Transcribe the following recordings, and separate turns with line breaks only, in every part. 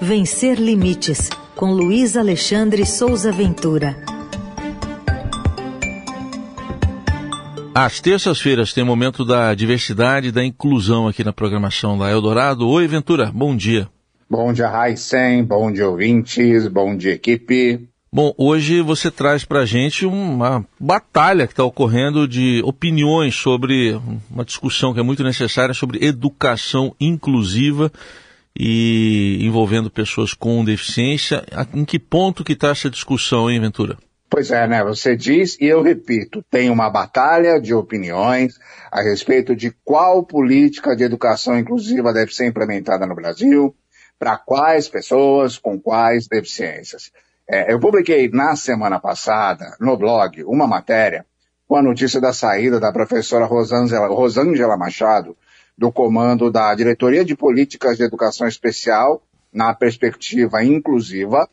Vencer Limites, com Luiz Alexandre Souza Ventura.
Às terças-feiras tem momento da diversidade e da inclusão aqui na programação da Eldorado. Oi, Ventura, bom dia.
Bom dia, Raíssen, bom dia, ouvintes, bom dia, equipe.
Bom, hoje você traz para a gente uma batalha que está ocorrendo de opiniões sobre uma discussão que é muito necessária sobre educação inclusiva e envolvendo pessoas com deficiência. Em que ponto que está essa discussão, hein, Ventura?
Pois é, né? Você diz e eu repito, tem uma batalha de opiniões a respeito de qual política de educação inclusiva deve ser implementada no Brasil, para quais pessoas, com quais deficiências. É, eu publiquei na semana passada, no blog, uma matéria com a notícia da saída da professora Rosângela, Rosângela Machado do comando da Diretoria de Políticas de Educação Especial na perspectiva inclusiva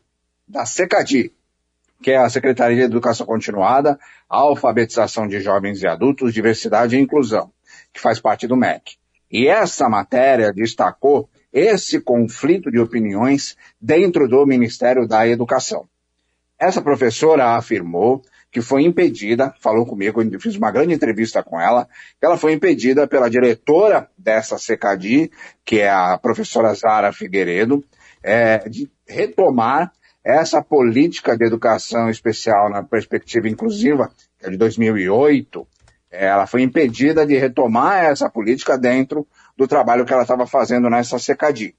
da SECADI, que é a Secretaria de Educação Continuada, Alfabetização de Jovens e Adultos, Diversidade e Inclusão, que faz parte do MEC. E essa matéria destacou esse conflito de opiniões dentro do Ministério da Educação. Essa professora afirmou que foi impedida, falou comigo, fiz uma grande entrevista com ela, ela foi impedida pela diretora dessa CECADI, que é a professora Zara Figueiredo, é, de retomar essa política de educação especial na perspectiva inclusiva, que é de 2008, ela foi impedida de retomar essa política dentro do trabalho que ela estava fazendo nessa CECADI.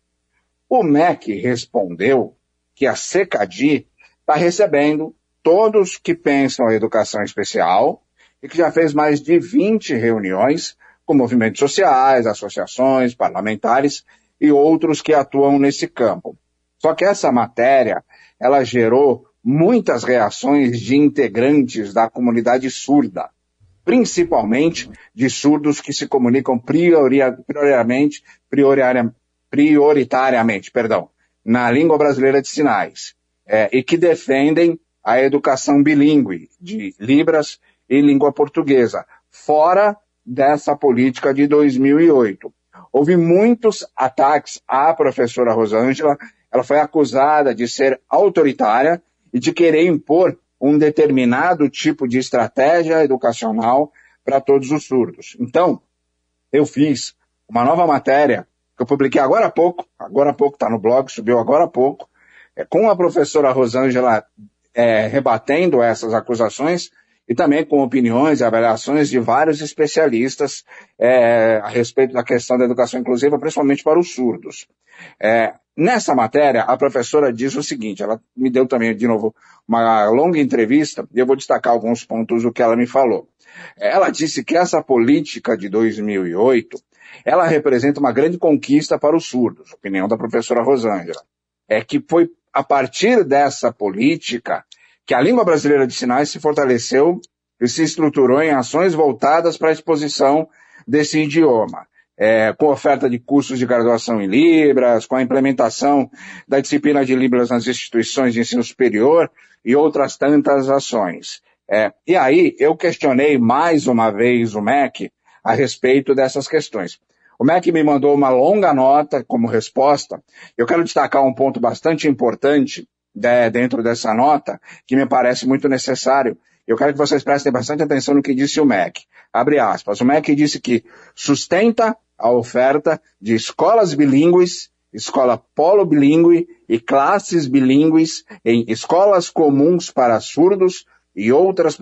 O MEC respondeu que a CECADI está recebendo todos que pensam em educação especial e que já fez mais de 20 reuniões com movimentos sociais, associações, parlamentares e outros que atuam nesse campo. Só que essa matéria, ela gerou muitas reações de integrantes da comunidade surda, principalmente de surdos que se comunicam prioritariamente, prioritariamente, perdão, na língua brasileira de sinais, é, e que defendem a educação bilíngue de Libras e língua portuguesa, fora dessa política de 2008. Houve muitos ataques à professora Rosângela ela foi acusada de ser autoritária e de querer impor um determinado tipo de estratégia educacional para todos os surdos. Então, eu fiz uma nova matéria que eu publiquei agora há pouco, agora há pouco está no blog, subiu agora há pouco, é, com a professora Rosângela é, rebatendo essas acusações e também com opiniões e avaliações de vários especialistas é, a respeito da questão da educação inclusiva, principalmente para os surdos. É, nessa matéria, a professora diz o seguinte, ela me deu também, de novo, uma longa entrevista, e eu vou destacar alguns pontos do que ela me falou. Ela disse que essa política de 2008, ela representa uma grande conquista para os surdos, opinião da professora Rosângela. É que foi a partir dessa política que a língua brasileira de sinais se fortaleceu e se estruturou em ações voltadas para a exposição desse idioma. É, com oferta de cursos de graduação em Libras, com a implementação da disciplina de Libras nas instituições de ensino superior e outras tantas ações. É, e aí eu questionei mais uma vez o MEC a respeito dessas questões. O MEC me mandou uma longa nota como resposta. Eu quero destacar um ponto bastante importante de, dentro dessa nota, que me parece muito necessário. Eu quero que vocês prestem bastante atenção no que disse o MEC. Abre aspas. O MEC disse que sustenta a oferta de escolas bilíngues, escola polo bilíngue e classes bilíngues em escolas comuns para surdos e outras,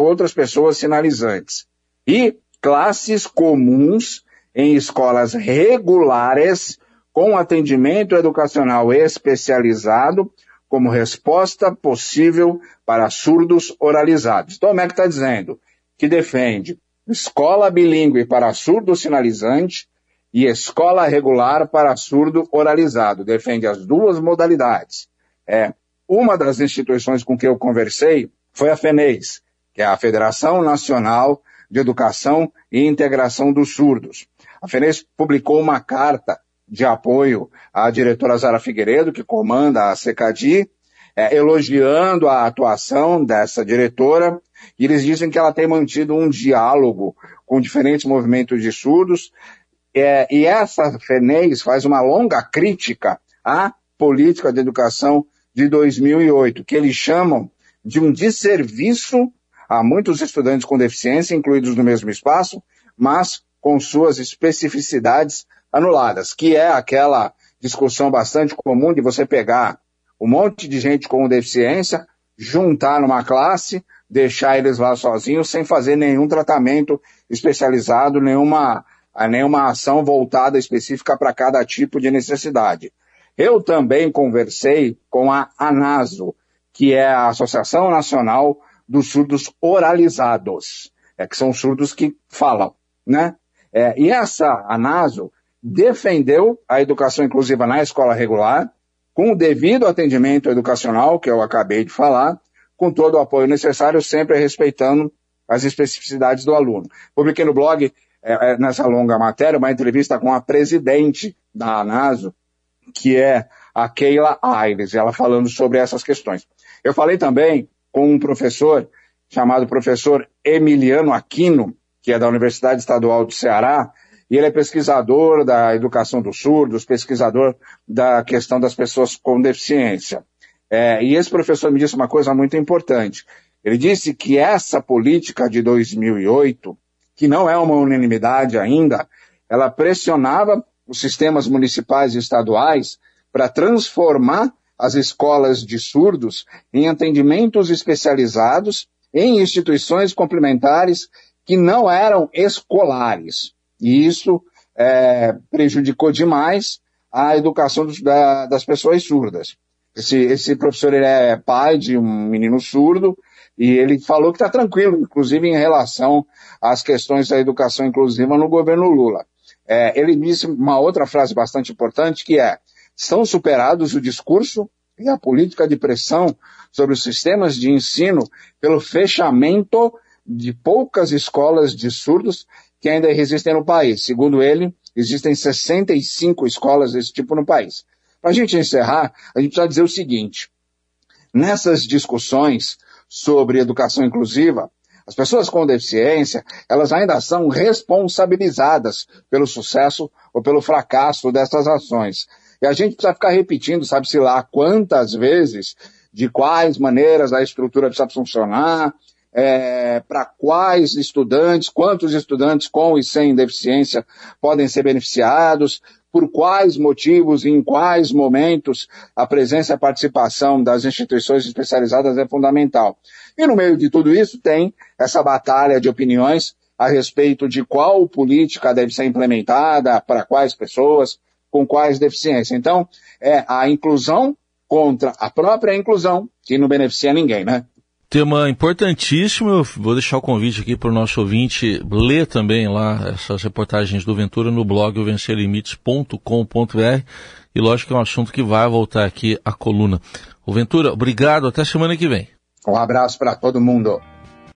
outras pessoas sinalizantes. E classes comuns em escolas regulares com atendimento educacional especializado como resposta possível para surdos oralizados. MEC está dizendo que defende escola bilíngue para surdo sinalizante e escola regular para surdo oralizado. Defende as duas modalidades. É, uma das instituições com que eu conversei foi a FENEIS, que é a Federação Nacional de Educação e Integração dos Surdos. A FENEIS publicou uma carta de apoio à diretora Zara Figueiredo, que comanda a CECADI, é, elogiando a atuação dessa diretora, e eles dizem que ela tem mantido um diálogo com diferentes movimentos de surdos, é, e essa FENEIS faz uma longa crítica à política de educação de 2008, que eles chamam de um desserviço a muitos estudantes com deficiência, incluídos no mesmo espaço, mas com suas especificidades anuladas, que é aquela discussão bastante comum de você pegar um monte de gente com deficiência, juntar numa classe, deixar eles lá sozinhos, sem fazer nenhum tratamento especializado, nenhuma, nenhuma ação voltada específica para cada tipo de necessidade. Eu também conversei com a ANASO, que é a Associação Nacional dos Surdos Oralizados, é, que são surdos que falam, né? É, e essa ANASO defendeu a educação inclusiva na escola regular, com o devido atendimento educacional, que eu acabei de falar, com todo o apoio necessário, sempre respeitando as especificidades do aluno. Publiquei no blog, é, é, nessa longa matéria, uma entrevista com a presidente da ANASO, que é a Keila Aires, ela falando sobre essas questões. Eu falei também com um professor chamado professor Emiliano Aquino, que é da Universidade Estadual do Ceará, e ele é pesquisador da educação dos surdos, pesquisador da questão das pessoas com deficiência. É, e esse professor me disse uma coisa muito importante. Ele disse que essa política de 2008, que não é uma unanimidade ainda, ela pressionava os sistemas municipais e estaduais para transformar as escolas de surdos em atendimentos especializados em instituições complementares que não eram escolares. E isso é, prejudicou demais a educação dos, da, das pessoas surdas. Esse, esse professor é pai de um menino surdo e ele falou que está tranquilo, inclusive em relação às questões da educação inclusiva no governo Lula. É, ele disse uma outra frase bastante importante que é: estão superados o discurso e a política de pressão sobre os sistemas de ensino pelo fechamento de poucas escolas de surdos que ainda existem no país. Segundo ele, existem 65 escolas desse tipo no país. Para a gente encerrar, a gente precisa dizer o seguinte: nessas discussões sobre educação inclusiva, as pessoas com deficiência, elas ainda são responsabilizadas pelo sucesso ou pelo fracasso dessas ações. E a gente precisa ficar repetindo, sabe-se lá quantas vezes, de quais maneiras a estrutura precisa funcionar, é, para quais estudantes, quantos estudantes com e sem deficiência podem ser beneficiados, por quais motivos e em quais momentos a presença e a participação das instituições especializadas é fundamental. E no meio de tudo isso tem essa batalha de opiniões a respeito de qual política deve ser implementada, para quais pessoas, com quais deficiências. Então, é a inclusão contra a própria inclusão, que não beneficia ninguém, né?
Tema importantíssimo, vou deixar o convite aqui para o nosso ouvinte ler também lá essas reportagens do Ventura no blog vencerlimites.com.br e lógico que é um assunto que vai voltar aqui à coluna. O Ventura, obrigado, até semana que vem.
Um abraço para todo mundo.